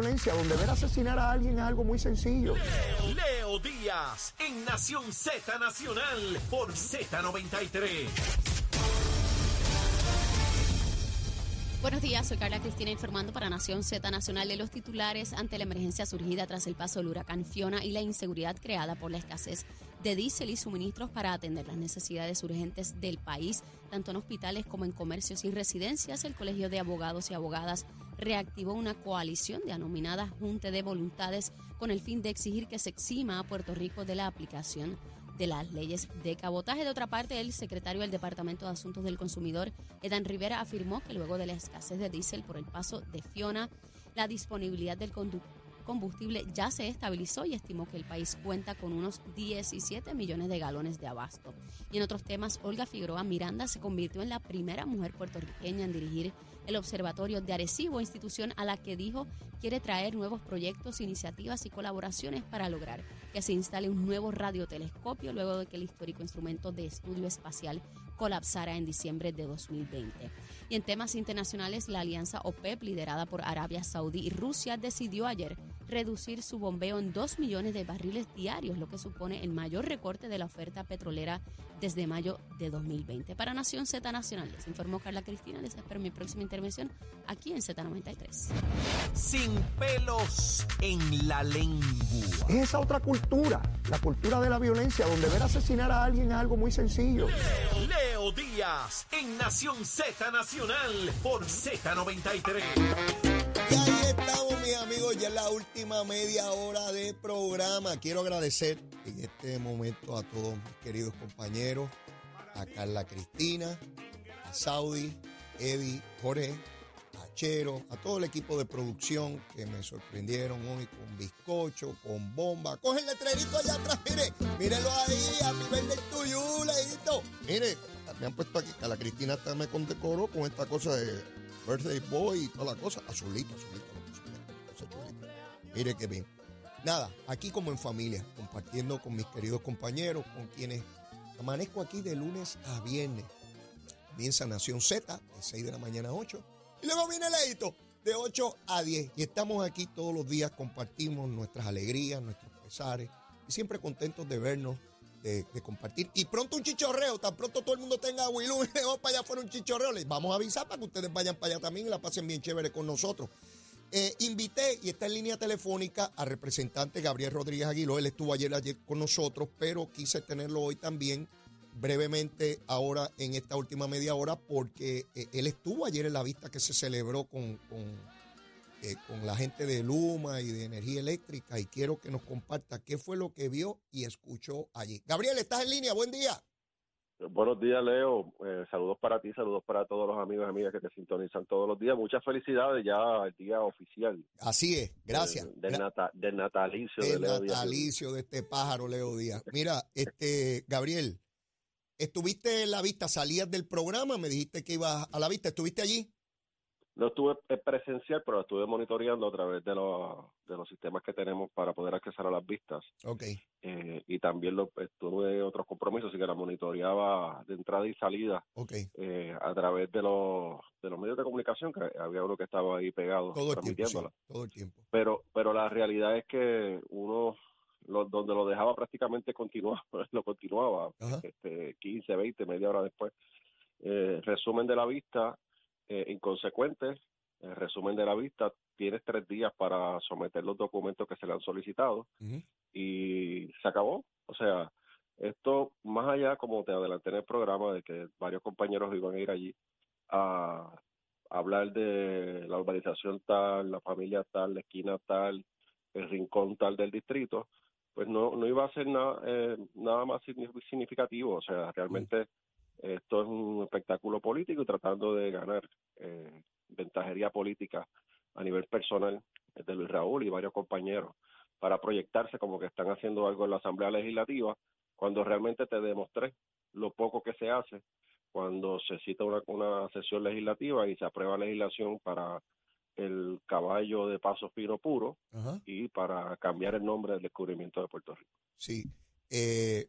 violencia, donde ver asesinar a alguien es algo muy sencillo. Leo, Leo Díaz en Nación Z Nacional por Z93. Buenos días, soy Carla Cristina informando para Nación Z Nacional de los titulares ante la emergencia surgida tras el paso del huracán Fiona y la inseguridad creada por la escasez de diésel y suministros para atender las necesidades urgentes del país, tanto en hospitales como en comercios y residencias. El Colegio de Abogados y Abogadas reactivó una coalición de anominada Junta de Voluntades con el fin de exigir que se exima a Puerto Rico de la aplicación de las leyes de cabotaje. De otra parte, el secretario del Departamento de Asuntos del Consumidor, Edan Rivera, afirmó que luego de la escasez de diésel por el paso de Fiona, la disponibilidad del combustible ya se estabilizó y estimó que el país cuenta con unos 17 millones de galones de abasto. Y en otros temas, Olga Figueroa Miranda se convirtió en la primera mujer puertorriqueña en dirigir el Observatorio de Arecibo, institución a la que dijo quiere traer nuevos proyectos, iniciativas y colaboraciones para lograr que se instale un nuevo radiotelescopio luego de que el histórico instrumento de estudio espacial colapsara en diciembre de 2020. Y en temas internacionales, la alianza OPEP, liderada por Arabia Saudí y Rusia, decidió ayer reducir su bombeo en 2 millones de barriles diarios, lo que supone el mayor recorte de la oferta petrolera desde mayo de 2020. Para Nación Z Nacional, les informó Carla Cristina. Les espero mi próxima intervención aquí en Z93. Sin pelos en la lengua. Es esa otra cultura, la cultura de la violencia, donde ver asesinar a alguien es algo muy sencillo. Leo, Leo Díaz en Nación Z Nacional por Z93. Estamos, mis amigos, ya en la última media hora de programa. Quiero agradecer en este momento a todos mis queridos compañeros, a Carla Cristina, a Saudi, Eddie, Jorge, a Chero, a todo el equipo de producción que me sorprendieron hoy con bizcocho, con bomba. Coge el letrerito allá atrás, mire, mírenlo ahí, a mi verde tuyo, leíto. Mire, me han puesto aquí, Carla Cristina hasta me condecoró con esta cosa de birthday boy y toda la cosa, azulito, azulito. Mire qué bien. Nada, aquí como en familia, compartiendo con mis queridos compañeros, con quienes amanezco aquí de lunes a viernes. Comienza Nación Z, de 6 de la mañana a 8. Y luego viene Leito, de 8 a 10. Y estamos aquí todos los días, compartimos nuestras alegrías, nuestros pesares. Y siempre contentos de vernos, de, compartir. Y pronto un chichorreo, tan pronto todo el mundo tenga Wilú, para allá fuera un chichorreo. Les vamos a avisar para que ustedes vayan para allá también y la pasen bien chévere con nosotros. Eh, invité y está en línea telefónica al representante Gabriel Rodríguez Aguiló. Él estuvo ayer, ayer con nosotros, pero quise tenerlo hoy también, brevemente, ahora en esta última media hora, porque eh, él estuvo ayer en la vista que se celebró con, con, eh, con la gente de Luma y de Energía Eléctrica y quiero que nos comparta qué fue lo que vio y escuchó allí. Gabriel, estás en línea, buen día. Buenos días, Leo. Eh, saludos para ti, saludos para todos los amigos y amigas que te sintonizan todos los días. Muchas felicidades ya el día oficial. Así es, gracias. Del, del nata- del natalicio de Leo Díaz. natalicio de este pájaro Leo Díaz. Mira, este Gabriel, estuviste en la vista, salías del programa, me dijiste que ibas a la vista, ¿estuviste allí? No estuve eh, presencial, pero estuve monitoreando a través de los, de los sistemas que tenemos para poder acceder a las vistas. Ok, Eh, y también lo, estuve otros compromisos, así que la monitoreaba de entrada y salida ok. eh, a través de los, de los medios de comunicación, que había uno que estaba ahí pegado Todo el tiempo, sí, transmitiéndola. todo el tiempo. pero pero la realidad es que uno lo- donde lo dejaba prácticamente continuaba lo continuaba Ajá. este 15 20 media hora después Eh, resumen de la vista eh, inconsecuente eh, resumen de la vista tienes tres días para someter los documentos que se le han solicitado y se acabó. O sea esto más allá como te adelanté en el programa de que varios compañeros iban a ir allí a hablar de la urbanización tal, la familia tal, la esquina tal, el rincón tal del distrito, pues no, no iba a ser nada, eh, nada más signi- significativo. O sea, realmente esto es un espectáculo político y tratando de ganar eh, ventajería política a nivel personal de Luis Raúl y varios compañeros para proyectarse como que están haciendo algo en la Asamblea Legislativa, cuando realmente te demostré lo poco que se hace cuando se cita una, una sesión legislativa y se aprueba legislación para el caballo de paso fino puro Ajá. y para cambiar el nombre del descubrimiento de Puerto Rico. Sí. Eh,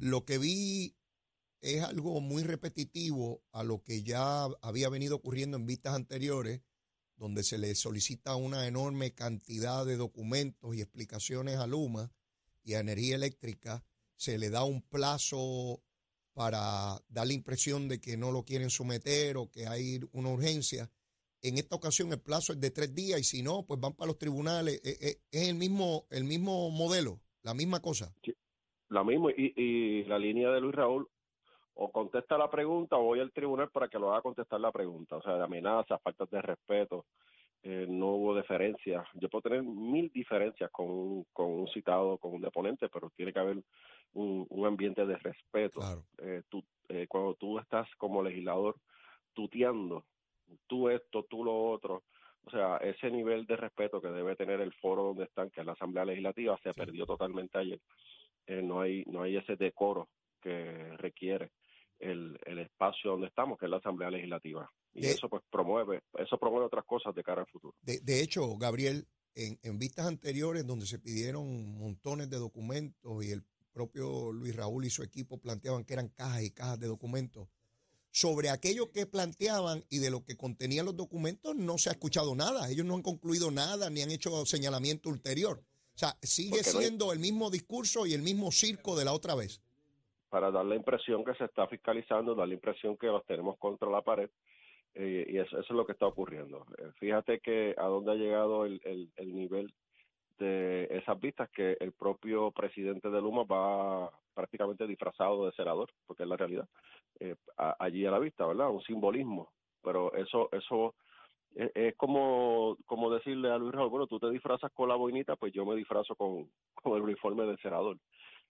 lo que vi es algo muy repetitivo a lo que ya había venido ocurriendo en vistas anteriores, donde se le solicita una enorme cantidad de documentos y explicaciones a Luma y a Energía Eléctrica, se le da un plazo para dar la impresión de que no lo quieren someter o que hay una urgencia. En esta ocasión el plazo es de tres días y si no, pues van para los tribunales. Eh, eh, Es el mismo, el mismo modelo, la misma cosa. Lo mismo, y, y la línea de Luis Raúl o contesta la pregunta o voy al tribunal para que lo haga contestar la pregunta. O sea, de amenazas, faltas de respeto, eh, no hubo deferencia. Yo puedo tener mil diferencias con, un- con un citado, con un deponente, pero tiene que haber un, un ambiente de respeto. Claro. Eh, tú, eh, cuando tú estás como legislador tuteando, tú esto, tú lo otro, o sea, ese nivel de respeto que debe tener el foro donde están, que es la Asamblea Legislativa, se Sí. perdió totalmente ayer. Eh, no hay no hay ese decoro que requiere el, el espacio donde estamos, que es la Asamblea Legislativa. Y De- eso pues promueve, eso promueve otras cosas de cara al futuro. De, de hecho, Gabriel, en, en vistas anteriores donde se pidieron montones de documentos y el propio Luis Raúl y su equipo planteaban que eran cajas y cajas de documentos, sobre aquello que planteaban y de lo que contenían los documentos no se ha escuchado nada. Ellos no han concluido nada ni han hecho señalamiento ulterior. O sea, sigue siendo el mismo discurso y el mismo circo de la otra vez. Para dar la impresión que se está fiscalizando, dar la impresión que los tenemos contra la pared, eh, y eso, es lo que está ocurriendo. Eh, fíjate que a dónde ha llegado el, el, el nivel de esas vistas, que el propio presidente de Luma va prácticamente disfrazado de senador, porque es la realidad, eh, allí a la vista, ¿verdad? Un simbolismo, pero eso, eso es, es como, como decirle a Luis Raúl, bueno, tú te disfrazas con la boinita, pues yo me disfrazo con, con el uniforme del senador.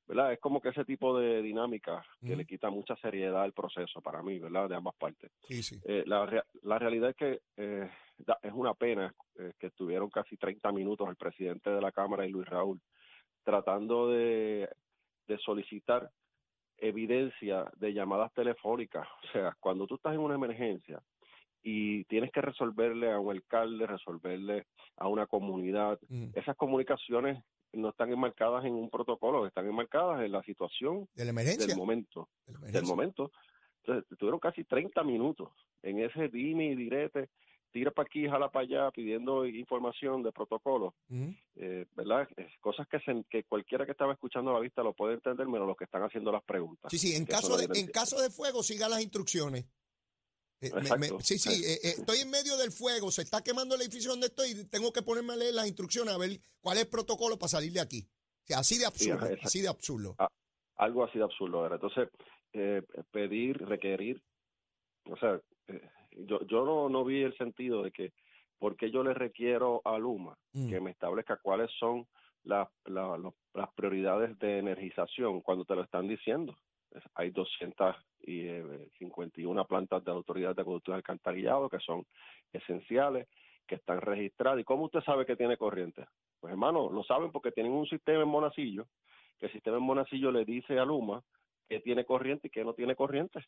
¿Verdad? Es como que ese tipo de dinámica que le quita mucha seriedad al proceso para mí, ¿verdad? De ambas partes. Sí, sí. Eh, la, la realidad es que eh, da- es una pena eh, que estuvieron casi 30 minutos el presidente de la Cámara y Luis Raúl tratando de, de solicitar evidencia de llamadas telefónicas. O sea, cuando tú estás en una emergencia y tienes que resolverle a un alcalde, resolverle a una comunidad, esas comunicaciones no están enmarcadas en un protocolo, están enmarcadas en la situación De la emergencia. del momento de la del momento. Entonces, tuvieron casi 30 minutos en ese dime y direte, tira para aquí, jala para allá, pidiendo información de protocolo, eh, ¿verdad? Cosas que, se- que cualquiera que estaba escuchando la vista lo puede entender, menos los que están haciendo las preguntas. Sí, sí, en caso, de, en caso de fuego, siga las instrucciones. Eh, me- me- sí, sí, eh, eh, estoy en medio del fuego, se está quemando el edificio donde estoy y tengo que ponerme a leer las instrucciones a ver cuál es el protocolo para salir de aquí. O sea, así de absurdo, así de absurdo. Algo así de absurdo. Entonces, eh, pedir, requerir, o sea, yo, yo no, no vi el sentido de que, porque yo le requiero a Luma Mm. que me establezca cuáles son las, la- las prioridades de energización cuando te lo están diciendo. Hay 251 plantas de autoridad de acueductos y alcantarillado que son esenciales, que están registradas. ¿Y cómo usted sabe que tiene corriente? Pues hermano, lo saben porque tienen un sistema en Monacillo, que el sistema en Monacillo le dice a Luma que tiene corriente y que no tiene corriente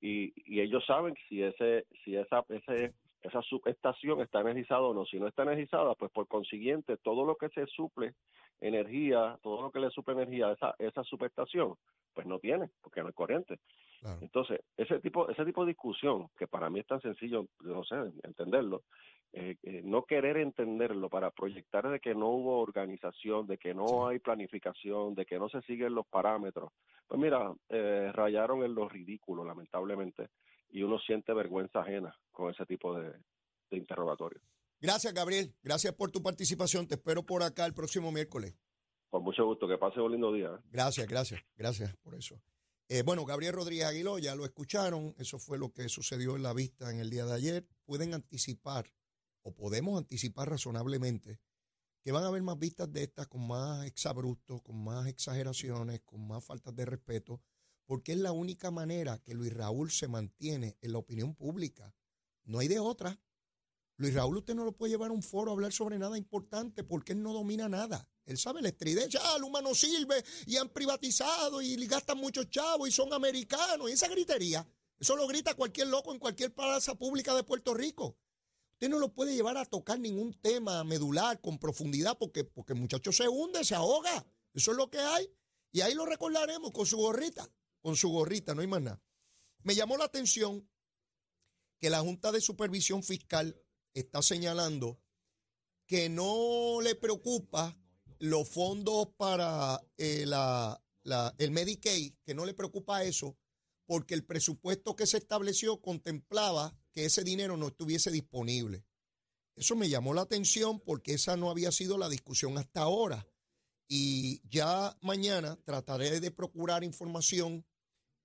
y, y ellos saben si ese si esa ese, esa subestación está energizada o no. Si no está energizada, pues por consiguiente todo lo que se suple energía, todo lo que le suple energía a esa, esa subestación, pues no tiene, porque no hay corriente. Claro. Entonces, ese tipo, ese tipo de discusión, que para mí es tan sencillo, no sé, entenderlo, eh, eh, no querer entenderlo para proyectar de que no hubo organización, de que no Sí. hay planificación, de que no se siguen los parámetros, pues mira, eh, rayaron en lo ridículo, lamentablemente, y uno siente vergüenza ajena con ese tipo de, de interrogatorio. Gracias, Gabriel. Gracias por tu participación. Te espero por acá el próximo miércoles. Con mucho gusto, que pase un lindo día. ¿eh? Gracias, gracias, gracias por eso. Eh, bueno, Gabriel Rodríguez Aguiló, ya lo escucharon. Eso fue lo que sucedió en la vista en el día de ayer. Pueden anticipar, o podemos anticipar razonablemente, que van a haber más vistas de estas con más exabruptos, con más exageraciones, con más faltas de respeto, porque es la única manera que Luis Raúl se mantiene en la opinión pública. No hay de otra. Luis Raúl, usted no lo puede llevar a un foro a hablar sobre nada importante porque él no domina nada. Él sabe la estridencia, ah, Luma no sirve y han privatizado y gastan muchos chavos y son americanos. Y esa gritería, eso lo grita cualquier loco en cualquier plaza pública de Puerto Rico. Usted no lo puede llevar a tocar ningún tema medular con profundidad porque, porque el muchacho se hunde, se ahoga. Eso es lo que hay. Y ahí lo recordaremos con su gorrita, con su gorrita, no hay más nada. Me llamó la atención que la Junta de Supervisión Fiscal está señalando que no le preocupa los fondos para eh, la, el Medicaid, que no le preocupa eso, porque el presupuesto que se estableció contemplaba que ese dinero no estuviese disponible. Eso me llamó la atención porque esa no había sido la discusión hasta ahora. Y ya mañana trataré de procurar información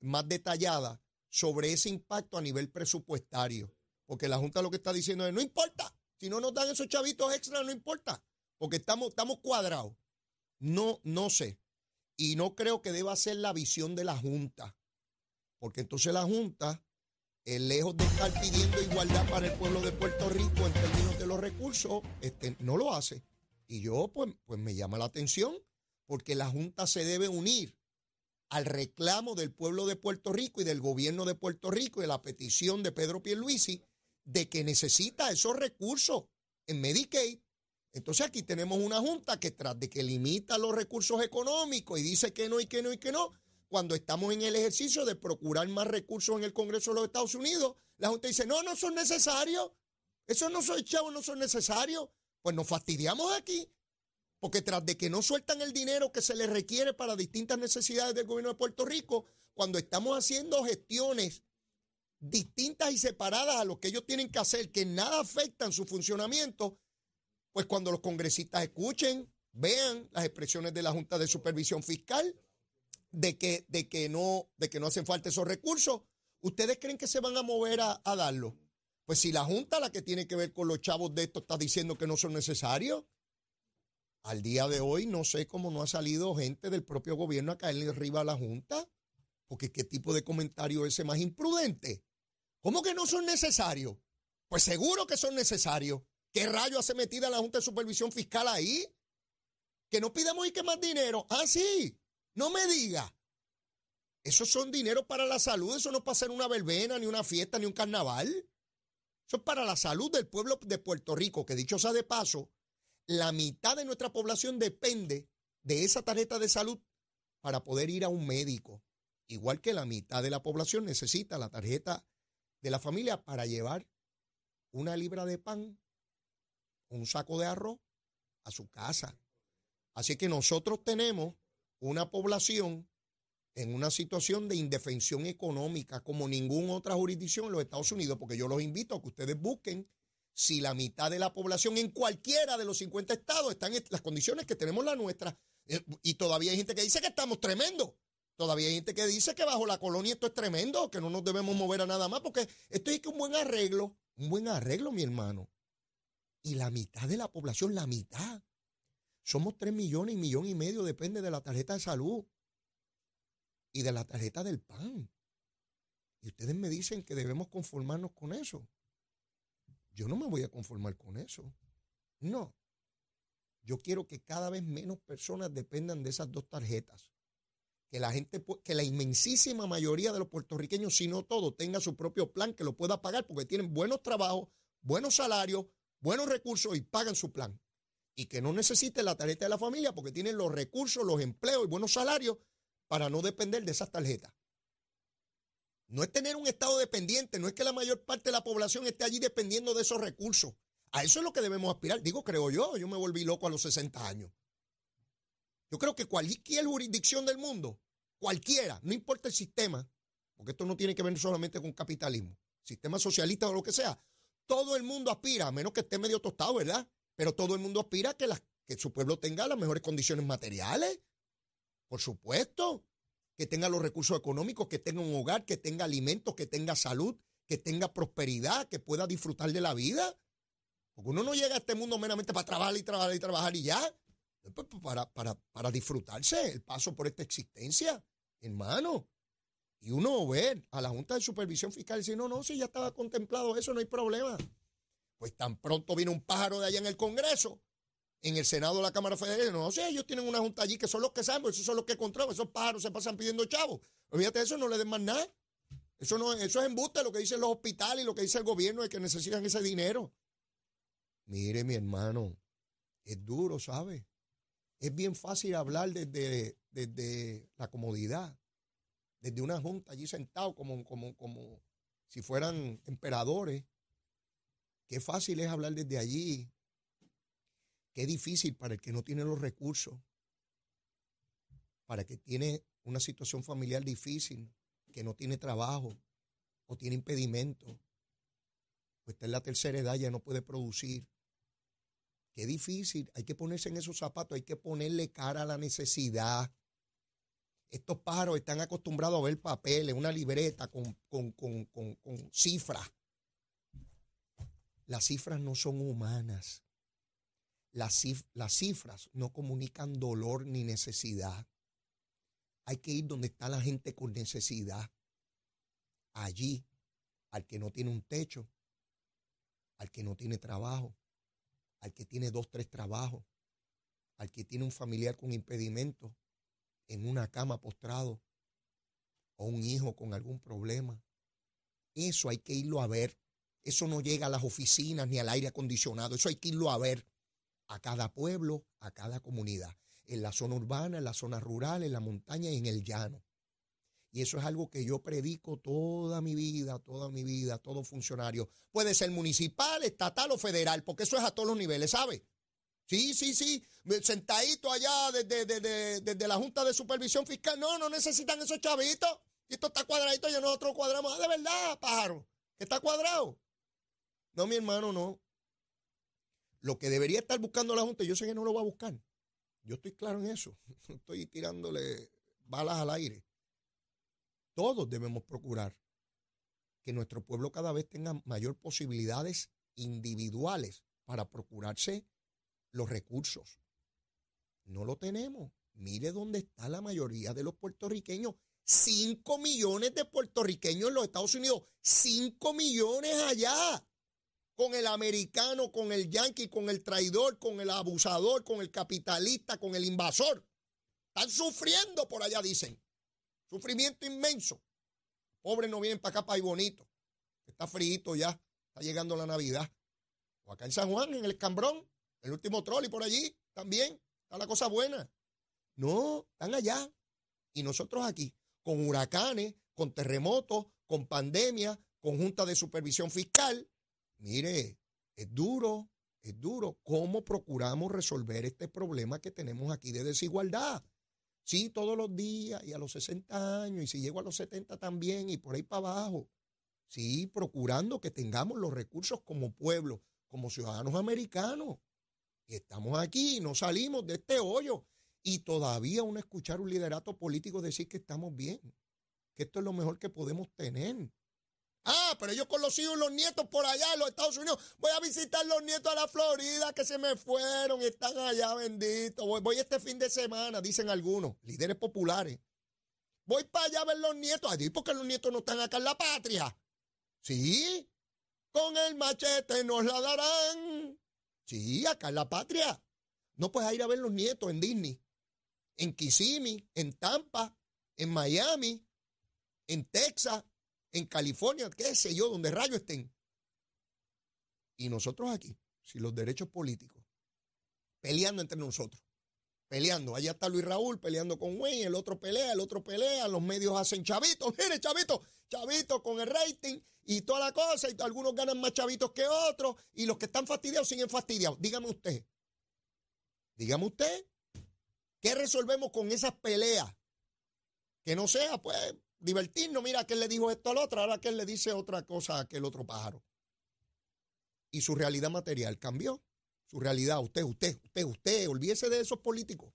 más detallada sobre ese impacto a nivel presupuestario. Porque la Junta lo que está diciendo es, no importa, si no nos dan esos chavitos extra, no importa, porque estamos, estamos cuadrados. No, no sé. Y no creo que deba ser la visión de la Junta, porque entonces la Junta, eh, lejos de estar pidiendo igualdad para el pueblo de Puerto Rico en términos de los recursos, este, no lo hace. Y yo, pues, pues me llama la atención, porque la Junta se debe unir al reclamo del pueblo de Puerto Rico y del gobierno de Puerto Rico y la petición de Pedro Pierluisi de que necesita esos recursos en Medicaid. Entonces aquí tenemos una junta que tras de que limita los recursos económicos y dice que no y que no y que no, cuando estamos en el ejercicio de procurar más recursos en el Congreso de los Estados Unidos, la junta dice, no, no son necesarios, esos no son chavos, no son necesarios. Pues nos fastidiamos aquí, porque tras de que no sueltan el dinero que se les requiere para distintas necesidades del gobierno de Puerto Rico, cuando estamos haciendo gestiones distintas y separadas a lo que ellos tienen que hacer, que nada afectan su funcionamiento, pues cuando los congresistas escuchen, vean las expresiones de la Junta de Supervisión Fiscal de que, de que, no, de que no hacen falta esos recursos, ¿ustedes creen que se van a mover a, a darlo? Pues si la Junta, la que tiene que ver con los chavos de esto, está diciendo que no son necesarios, al día de hoy no sé cómo no ha salido gente del propio gobierno a caerle arriba a la Junta, porque qué tipo de comentario es ese más imprudente. ¿Cómo que no son necesarios? Pues seguro que son necesarios. ¿Qué rayo hace metida la Junta de Supervisión Fiscal ahí? Que no pidamos y que más dinero. Ah, sí. No me diga. Esos son dinero para la salud. Eso no es para hacer una verbena, ni una fiesta, ni un carnaval. Eso es para la salud del pueblo de Puerto Rico, que dicho sea de paso, la mitad de nuestra población depende de esa tarjeta de salud para poder ir a un médico. Igual que la mitad de la población necesita la tarjeta de la familia para llevar una libra de pan un saco de arroz a su casa. Así que nosotros tenemos una población en una situación de indefensión económica como ninguna otra jurisdicción en los Estados Unidos, porque yo los invito a que ustedes busquen si la mitad de la población en cualquiera de los 50 estados están en las condiciones que tenemos la nuestra. Eh, y todavía hay gente que dice que estamos tremendo. Todavía hay gente que dice que bajo la colonia esto es tremendo, que no nos debemos mover a nada más, porque esto es que un buen arreglo, un buen arreglo, mi hermano. Y la mitad de la población, la mitad. Somos tres millones y millón y medio, depende de la tarjeta de salud y de la tarjeta del PAN. Y ustedes me dicen que debemos conformarnos con eso. Yo no me voy a conformar con eso. No. Yo quiero que cada vez menos personas dependan de esas dos tarjetas. Que la gente, que la inmensísima mayoría de los puertorriqueños, si no todo, tenga su propio plan que lo pueda pagar porque tienen buenos trabajos, buenos salarios, buenos recursos y pagan su plan. Y que no necesiten la tarjeta de la familia porque tienen los recursos, los empleos y buenos salarios para no depender de esas tarjetas. No es tener un estado dependiente, no es que la mayor parte de la población esté allí dependiendo de esos recursos. A eso es lo que debemos aspirar. Digo, creo yo, yo me volví loco a los 60 años. Yo creo que cualquier jurisdicción del mundo, cualquiera, no importa el sistema, porque esto no tiene que ver solamente con capitalismo, sistema socialista o lo que sea, todo el mundo aspira, a menos que esté medio tostado, ¿verdad? Pero todo el mundo aspira a que, que su pueblo tenga las mejores condiciones materiales. Por supuesto. Que tenga los recursos económicos, que tenga un hogar, que tenga alimentos, que tenga salud, que tenga prosperidad, que pueda disfrutar de la vida. Porque uno no llega a este mundo meramente para trabajar y trabajar y trabajar y ya. Pues, para, para, para disfrutarse el paso por esta existencia, hermano. Y uno ve a la Junta de Supervisión Fiscal y dice, no, no, si ya estaba contemplado eso, no hay problema. Pues tan pronto viene un pájaro de allá en el Congreso, en el Senado de la Cámara Federal, no sé, ellos tienen una junta allí que son los que saben, esos son los que controlan, esos pájaros se pasan pidiendo chavos. Olvídate eso, no le den más nada. Eso, no, eso es embuste lo que dicen los hospitales y lo que dice el gobierno de que necesitan ese dinero. Mire, mi hermano, es duro, ¿sabe? Es bien fácil hablar desde, desde la comodidad desde una junta allí sentado como, como, como si fueran emperadores, Qué fácil es hablar desde allí. Qué difícil para el que no tiene los recursos, para el que tiene una situación familiar difícil, que no tiene trabajo o tiene impedimento, pues está en la tercera edad, ya no puede producir. Qué difícil, hay que ponerse en esos zapatos, hay que ponerle cara a la necesidad. Estos pájaros están acostumbrados a ver papeles, una libreta con, con cifras. Las cifras no son humanas. Las, cifras no comunican dolor ni necesidad. Hay que ir donde está la gente con necesidad. Allí, al que no tiene un techo, al que no tiene trabajo, al que tiene dos, tres trabajos, al que tiene un familiar con impedimento, en una cama postrado, o un hijo con algún problema. Eso hay que irlo a ver. Eso no llega a las oficinas ni al aire acondicionado. Eso hay que irlo a ver a cada pueblo, a cada comunidad, en la zona urbana, en la zona rural, en la montaña y en el llano. Y eso es algo que yo predico toda mi vida, toda mi vida, todo funcionario. Puede ser municipal, estatal o federal, porque eso es a todos los niveles, ¿sabe? Sí, sí, sí. Sentadito allá desde, desde, la Junta de Supervisión Fiscal. No, no necesitan esos chavitos. Esto está cuadradito y nosotros cuadramos. Ah, de verdad, pájaro. Está cuadrado. No, mi hermano, no. Lo que debería estar buscando la Junta, yo sé que no lo va a buscar. Yo estoy claro en eso. Estoy tirándole balas al aire. Todos debemos procurar que nuestro pueblo cada vez tenga mayor posibilidades individuales para procurarse los recursos. No lo tenemos. Mire dónde está la mayoría de los puertorriqueños. Cinco millones de puertorriqueños en los Estados Unidos. Cinco millones allá. Con el americano, con el yanqui, con el traidor, con el abusador, con el capitalista, con el invasor. Están sufriendo por allá, dicen. Sufrimiento inmenso. Pobres no vienen para acá, para bonito. Está frío ya. Está llegando la Navidad. O acá en San Juan, en el Cambrón, el último troll y por allí también. Está la cosa buena. No, están allá. Y nosotros aquí, con huracanes, con terremotos, con pandemia, con junta de supervisión fiscal. Mire, es duro, es duro. ¿Cómo procuramos resolver este problema que tenemos aquí de desigualdad? Sí, todos los días y a los 60 años y si llego a los 70 también y por ahí para abajo. Sí, procurando que tengamos los recursos como pueblo, como ciudadanos americanos. Y estamos aquí no salimos de este hoyo. Y todavía uno escuchar un liderato político decir que estamos bien, que esto es lo mejor que podemos tener. Ah, pero yo con los hijos y los nietos por allá en los Estados Unidos. Voy a visitar los nietos a la Florida que se me fueron y están allá, bendito. Voy, este fin de semana, dicen algunos, líderes populares. Voy para allá a ver los nietos. Allí porque los nietos no están acá en la patria. Sí, con el machete nos la darán. Sí, acá en la patria. No puedes ir a ver los nietos en Disney, en Kissimmee, en Tampa, en Miami, en Texas, en California, qué sé yo, donde rayos estén. Y nosotros aquí, si los derechos políticos, peleando entre nosotros, peleando. Allá está Luis Raúl peleando con Wayne, el otro pelea, el otro pelea, los medios hacen chavitos, mire, chavitos, chavitos con el rating y toda la cosa, y algunos ganan más chavitos que otros, y los que están fastidiados siguen fastidiados. Dígame usted, dígame usted, ¿qué resolvemos con esas peleas? Que no sea, pues, divertirnos. Mira, que él le dijo esto al otro, ahora que él le dice otra cosa a aquel otro pájaro. Y su realidad material cambió. Su realidad, usted, usted, usted, usted, olvídese de esos políticos.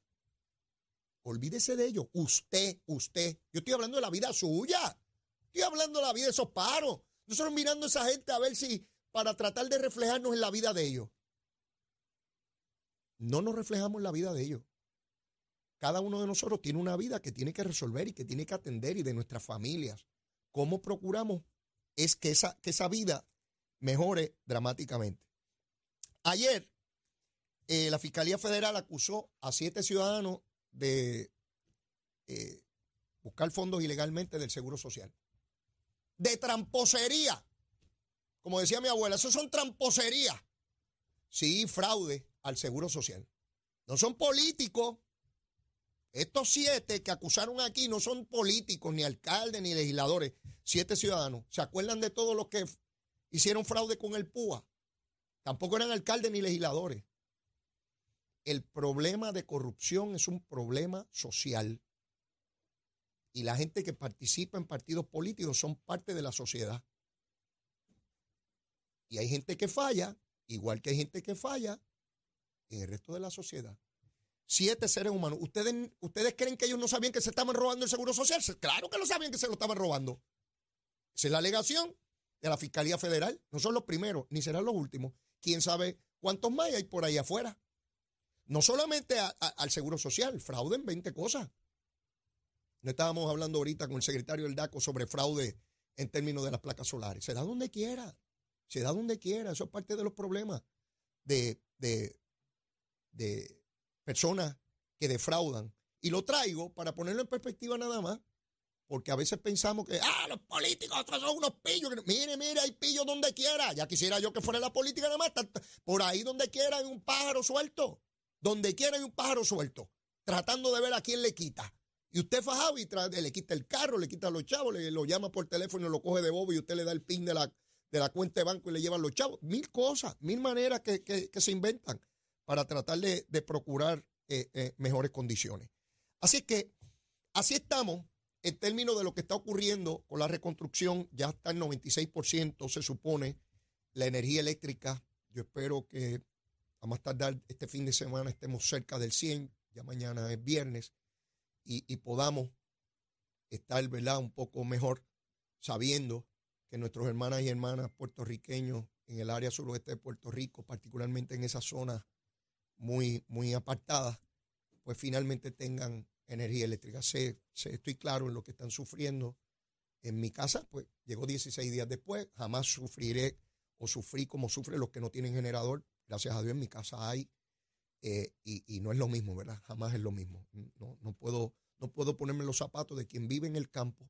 Olvídese de ellos. Usted, usted. Yo estoy hablando de la vida suya. Estoy hablando de la vida de esos paros. Nosotros mirando a esa gente a ver si, para tratar de reflejarnos en la vida de ellos. No nos reflejamos en la vida de ellos. Cada uno de nosotros tiene una vida que tiene que resolver y que tiene que atender y de nuestras familias. ¿Cómo procuramos es que esa, que esa vida mejore dramáticamente? Ayer, eh, la Fiscalía Federal acusó a siete ciudadanos de eh, buscar fondos ilegalmente del Seguro Social. De tramposería. Como decía mi abuela, eso son tramposerías. Sí, fraude al Seguro Social. No son políticos, estos siete que acusaron aquí no son políticos, ni alcaldes, ni legisladores. Siete ciudadanos. ¿Se acuerdan de todos los que hicieron fraude con el PUA? Tampoco eran alcaldes ni legisladores. El problema de corrupción es un problema social. Y la gente que participa en partidos políticos son parte de la sociedad. Y hay gente que falla, igual que hay gente que falla en el resto de la sociedad. Siete seres humanos. ¿Ustedes, ¿Ustedes creen que ellos no sabían que se estaban robando el seguro social? Claro que lo sabían que se lo estaban robando. Esa es la alegación de la Fiscalía Federal. No son los primeros, ni serán los últimos. ¿Quién sabe cuántos más hay por ahí afuera? No solamente al Seguro Social, fraude en 20 cosas. No estábamos hablando ahorita con el secretario del DACO sobre fraude en términos de las placas solares. Se da donde quiera. Se da donde quiera. Eso es parte de los problemas de, de, de personas que defraudan. Y lo traigo para ponerlo en perspectiva nada más, porque a veces pensamos que, ah, los políticos son unos pillos. Mire, mire, hay pillos donde quiera. Ya quisiera yo que fuera la política nada más. Por ahí donde quiera hay un pájaro suelto. Donde quiera hay un pájaro suelto. Tratando de ver a quién le quita. Y usted fajado y le quita el carro, le quita los chavos, le lo llama por teléfono lo coge de bobo y usted le da el pin de la, de la cuenta de banco y le llevan los chavos. Mil cosas, mil maneras que, se inventan para tratar de, procurar eh, eh, mejores condiciones. Así que así estamos en términos de lo que está ocurriendo con la reconstrucción. Ya está el 96%, se supone, la energía eléctrica. Yo espero que a más tardar este fin de semana estemos cerca del 100, ya mañana es viernes y, podamos estar ¿verdad? un poco mejor sabiendo que nuestros hermanas y hermanas puertorriqueños en el área suroeste de Puerto Rico, particularmente en esa zona muy, muy apartada, pues finalmente tengan energía eléctrica. Sé, estoy claro en lo que están sufriendo. En mi casa, pues llegó 16 días después, jamás sufriré o sufrí como sufren los que no tienen generador. Gracias a Dios en mi casa hay eh, y, no es lo mismo, ¿verdad? Jamás es lo mismo. No, no, puedo, no puedo ponerme los zapatos de quien vive en el campo,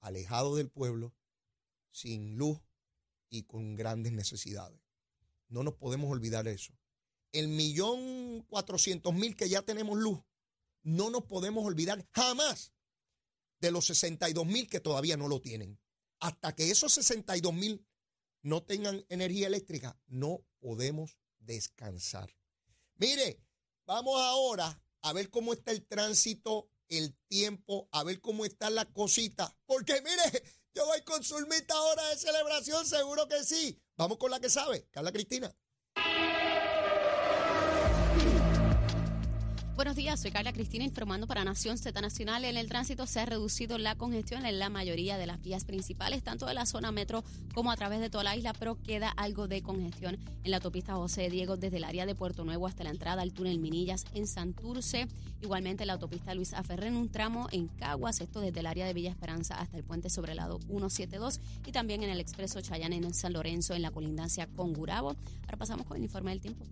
alejado del pueblo, sin luz y con grandes necesidades. No nos podemos olvidar eso. El millón cuatrocientos mil que ya tenemos luz, no nos podemos olvidar jamás de los 62 mil que todavía no lo tienen. Hasta que esos 62 mil no tengan energía eléctrica, no podemos descansar. Mire, vamos ahora a ver cómo está el tránsito, el tiempo, a ver cómo está la cosita. Porque mire, yo voy con Zulmita ahora de celebración, seguro que sí. Vamos con la que sabe, Carla Cristina. Buenos días, soy Carla Cristina informando para Nación Z Nacional. En el tránsito se ha reducido la congestión en la mayoría de las vías principales, tanto de la zona metro como a través de toda la isla, pero queda algo de congestión en la autopista José Diego desde el área de Puerto Nuevo hasta la entrada al túnel Minillas en Santurce. Igualmente la autopista Luis Aferré en un tramo en Caguas, esto desde el área de Villa Esperanza hasta el puente sobre el lado 172 y también en el expreso Chayán en San Lorenzo en la colindancia con Gurabo. Ahora pasamos con el informe del tiempo.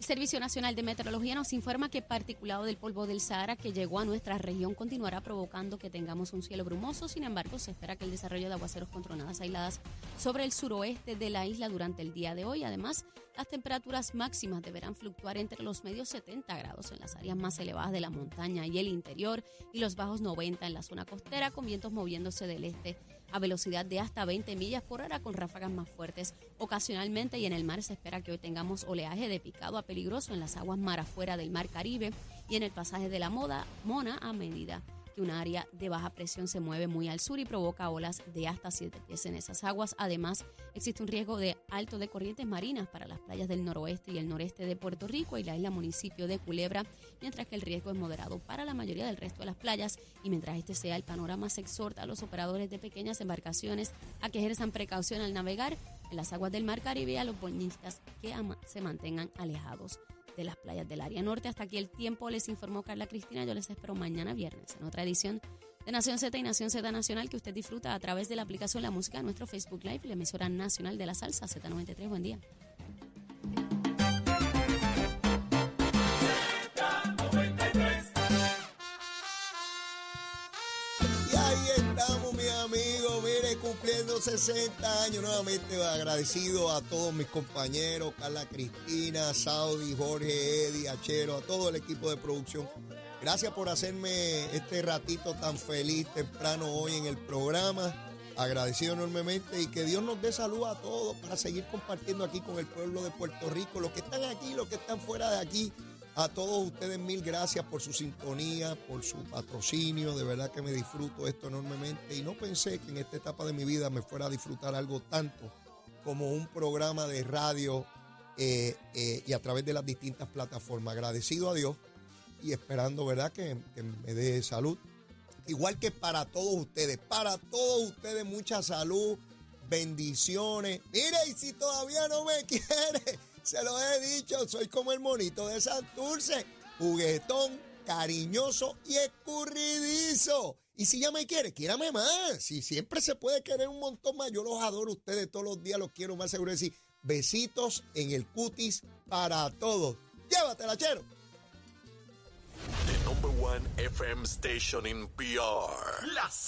El Servicio Nacional de Meteorología nos informa que particulado del polvo del Sahara que llegó a nuestra región continuará provocando que tengamos un cielo brumoso. Sin embargo, se espera que el desarrollo de aguaceros con tronadas aisladas sobre el suroeste de la isla durante el día de hoy. Además, las temperaturas máximas deberán fluctuar entre los medios 70 grados en las áreas más elevadas de la montaña y el interior y los bajos 90 en la zona costera con vientos moviéndose del este a velocidad de hasta 20 millas por hora con ráfagas más fuertes. Ocasionalmente y en el mar se espera que hoy tengamos oleaje de picado a peligroso en las aguas mar afuera del mar Caribe y en el pasaje de la moda Mona a medida un área de baja presión se mueve muy al sur y provoca olas de hasta 7 pies en esas aguas. Además, existe un riesgo de alto de corrientes marinas para las playas del noroeste y el noreste de Puerto Rico y la isla municipio de Culebra, mientras que el riesgo es moderado para la mayoría del resto de las playas. Y mientras este sea el panorama, se exhorta a los operadores de pequeñas embarcaciones a que ejerzan precaución al navegar en las aguas del Mar Caribe a los boñistas que se mantengan alejados de las playas del área norte. Hasta aquí el tiempo, les informó Carla Cristina. Yo les espero mañana viernes en otra edición de Nación Z y Nación Z Nacional que usted disfruta a través de la aplicación La Música, nuestro Facebook Live, la emisora nacional de la salsa Z93. Buen día. Cumpliendo 60 años. Nuevamente agradecido a todos mis compañeros, Carla Cristina, Saudi, Jorge, Eddie, Achero, a todo el equipo de producción. Gracias por hacerme este ratito tan feliz temprano hoy en el programa. agradecido enormemente y que Dios nos dé salud a todos para seguir compartiendo aquí con el pueblo de Puerto Rico, los que están aquí, los que están fuera de aquí. A todos ustedes mil gracias por su sintonía, por su patrocinio, de verdad que me disfruto esto enormemente y no pensé que en esta etapa de mi vida me fuera a disfrutar algo tanto como un programa de radio eh, eh, y a través de las distintas plataformas. Agradecido a Dios y esperando, ¿verdad?, que, que me dé salud igual que para todos ustedes. Para todos ustedes, mucha salud, bendiciones. Mire, y si todavía no me quiere, se lo he dicho, soy como el monito de Santurce, juguetón, cariñoso y escurridizo. Y si ya me quiere, quiérame más. Si siempre se puede querer un montón más, yo los adoro ustedes todos los días, los quiero más seguro de decir. Besitos en el cutis para todos. Llévatela, chero. The number one FM station in PR. La